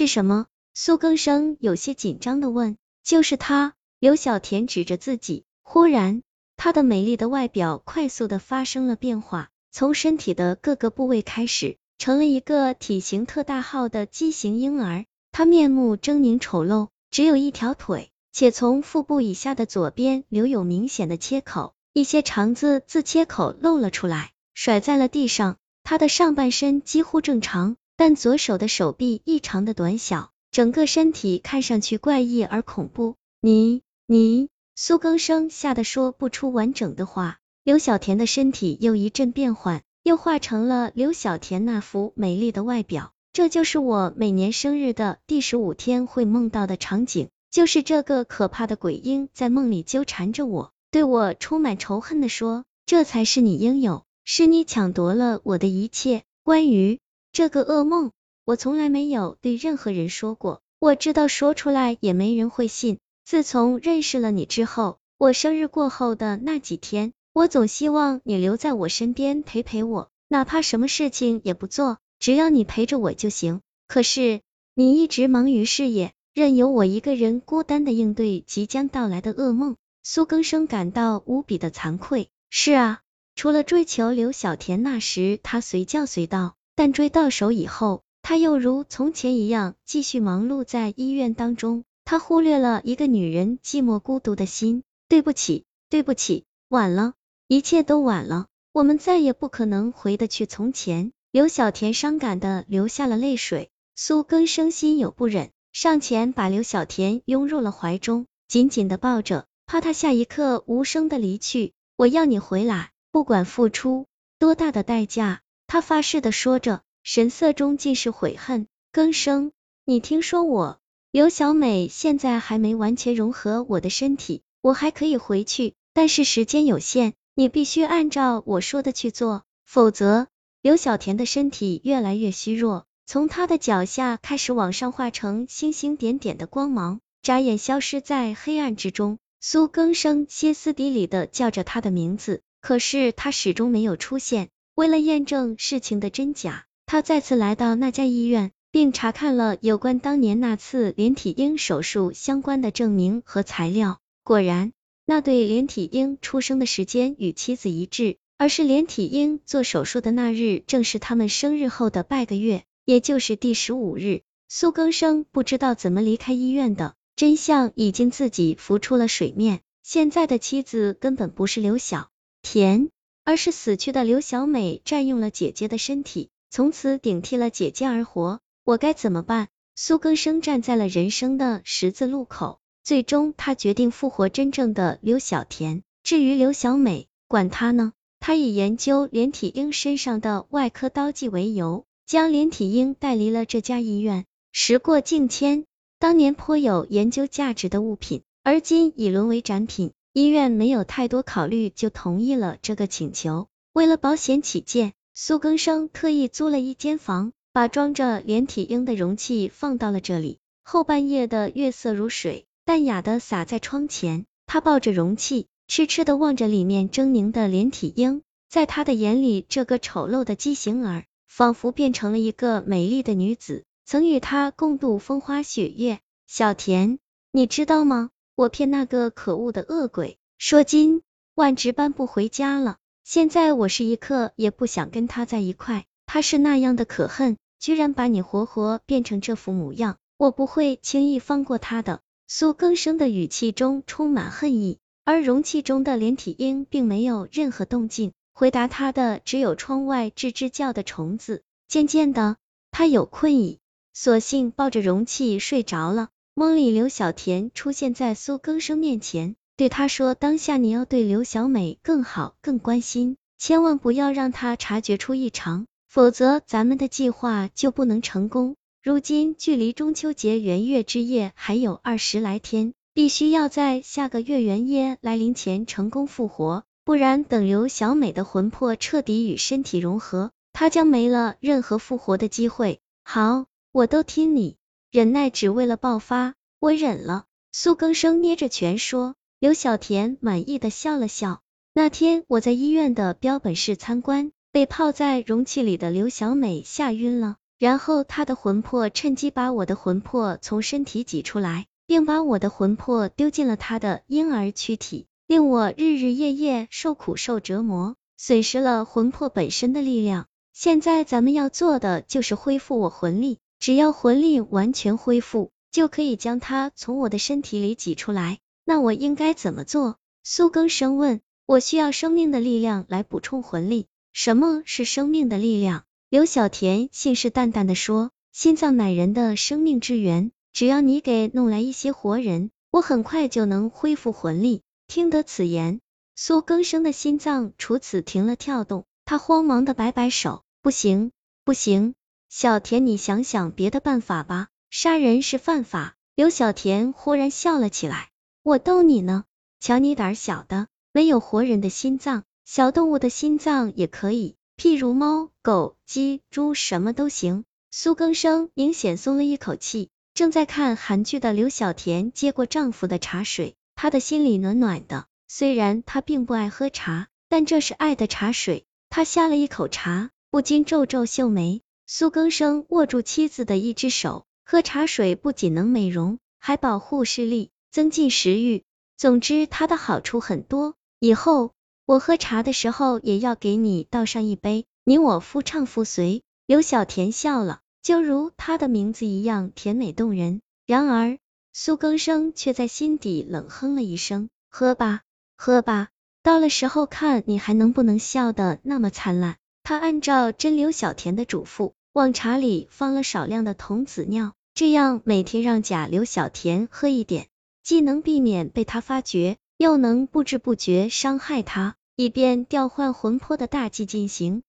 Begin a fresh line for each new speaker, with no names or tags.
是什么？苏更生有些紧张的问。就是他。刘小田指着自己，忽然，她的美丽的外表快速的发生了变化，从身体的各个部位开始，成了一个体型特大号的畸形婴儿。她面目狰狞丑陋，只有一条腿，且从腹部以下的左边留有明显的切口，一些肠子自切口露了出来，甩在了地上。她的上半身几乎正常，但左手的手臂异常的短小，整个身体看上去怪异而恐怖。你。你苏更生吓得说不出完整的话，刘小田的身体又一阵变换，又化成了刘小田那副美丽的外表。这就是我每年生日的第十五天会梦到的场景，就是这个可怕的鬼婴在梦里纠缠着我，对我充满仇恨的说：“这才是你应有，是你抢夺了我的一切。”关于这个噩梦，我从来没有对任何人说过，我知道说出来也没人会信。自从认识了你之后，我生日过后的那几天，我总希望你留在我身边陪陪我，哪怕什么事情也不做，只要你陪着我就行。可是你一直忙于事业，任由我一个人孤单的应对即将到来的噩梦。苏更生感到无比的惭愧。是啊，除了追求刘小田，那时他随叫随到，但追到手以后，他又如从前一样继续忙碌在医院当中。他忽略了一个女人寂寞孤独的心。对不起，对不起，晚了，一切都晚了，我们再也不可能回得去从前。刘小田伤感的流下了泪水。苏更生心有不忍，上前把刘小田拥入了怀中，紧紧的抱着，怕他下一刻无声的离去。我要你回来，不管付出多大的代价。他发誓的说着，神色中尽是悔恨。更生，你听说我。刘小美现在还没完全融合我的身体，我还可以回去，但是时间有限，你必须按照我说的去做，否则……刘小田的身体越来越虚弱，从他的脚下开始往上化成星星点点的光芒，眨眼消失在黑暗之中。苏更生歇斯底里的叫着他的名字，可是他始终没有出现。为了验证事情的真假，他再次来到那家医院。并查看了有关当年那次连体婴手术相关的证明和材料，果然，那对连体婴出生的时间与妻子一致，而是连体婴做手术的那日正是他们生日后的半个月，也就是第十五日。苏更生不知道怎么离开医院的真相已经自己浮出了水面，现在的妻子根本不是刘晓田，而是死去的刘小美占用了姐姐的身体，从此顶替了姐姐而活。我该怎么办？苏更生站在了人生的十字路口，最终他决定复活真正的刘小田。至于刘小美，管他呢。他以研究连体婴身上的外科刀剂为由，将连体婴带离了这家医院。时过境迁，当年颇有研究价值的物品，而今已沦为展品。医院没有太多考虑，就同意了这个请求。为了保险起见，苏更生特意租了一间房。把装着连体婴的容器放到了这里。后半夜的月色如水，淡雅的洒在窗前。他抱着容器，痴痴的望着里面狰狞的连体婴。在他的眼里，这个丑陋的畸形儿，仿佛变成了一个美丽的女子，曾与他共度风花雪月。小田，你知道吗？我骗那个可恶的恶鬼，说今晚值班不回家了。现在我是一刻也不想跟他在一块。他是那样的可恨，居然把你活活变成这副模样，我不会轻易放过他的。苏更生的语气中充满恨意，而容器中的连体婴并没有任何动静，回答他的只有窗外吱吱叫的虫子。渐渐的，他有困意，索性抱着容器睡着了。梦里，刘小田出现在苏更生面前，对他说：“当下你要对刘小美更好，更关心，千万不要让她察觉出异常。”否则，咱们的计划就不能成功。如今距离中秋节圆月之夜还有二十来天，必须要在下个月圆夜来临前成功复活，不然等刘小美的魂魄彻底与身体融合，她将没了任何复活的机会。好，我都听你，忍耐只为了爆发，我忍了。苏更生捏着拳说。刘小田满意的笑了笑。那天我在医院的标本室参观。被泡在容器里的刘小美吓晕了，然后她的魂魄趁机把我的魂魄从身体挤出来，并把我的魂魄丢进了她的婴儿躯体，令我日日夜夜受苦受折磨，损失了魂魄本身的力量。现在咱们要做的就是恢复我魂力，只要魂力完全恢复，就可以将它从我的身体里挤出来。那我应该怎么做？苏更生问。我需要生命的力量来补充魂力。什么是生命的力量？刘小田信誓旦旦的说：“心脏乃人的生命之源，只要你给弄来一些活人，我很快就能恢复魂力。”听得此言，苏更生的心脏除此停了跳动，他慌忙的摆摆手：“不行，不行，小田，你想想别的办法吧。杀人是犯法。”刘小田忽然笑了起来：“我逗你呢，瞧你胆小的。”没有活人的心脏，小动物的心脏也可以，譬如猫、狗、鸡、猪，什么都行。苏更生明显松了一口气。正在看韩剧的刘小田接过丈夫的茶水，她的心里暖暖的。虽然她并不爱喝茶，但这是爱的茶水。她下了一口茶，不禁皱皱秀眉。苏更生握住妻子的一只手，喝茶水不仅能美容，还保护视力，增进食欲。总之，它的好处很多。以后我喝茶的时候也要给你倒上一杯，你我夫唱妇随。刘小田笑了，就如他的名字一样甜美动人。然而苏更生却在心底冷哼了一声：“喝吧，喝吧，到了时候看你还能不能笑得那么灿烂。”他按照真刘小田的嘱咐，往茶里放了少量的童子尿，这样每天让甲流小田喝一点，既能避免被他发觉。又能不知不觉伤害他，以便调换魂魄的大计进行。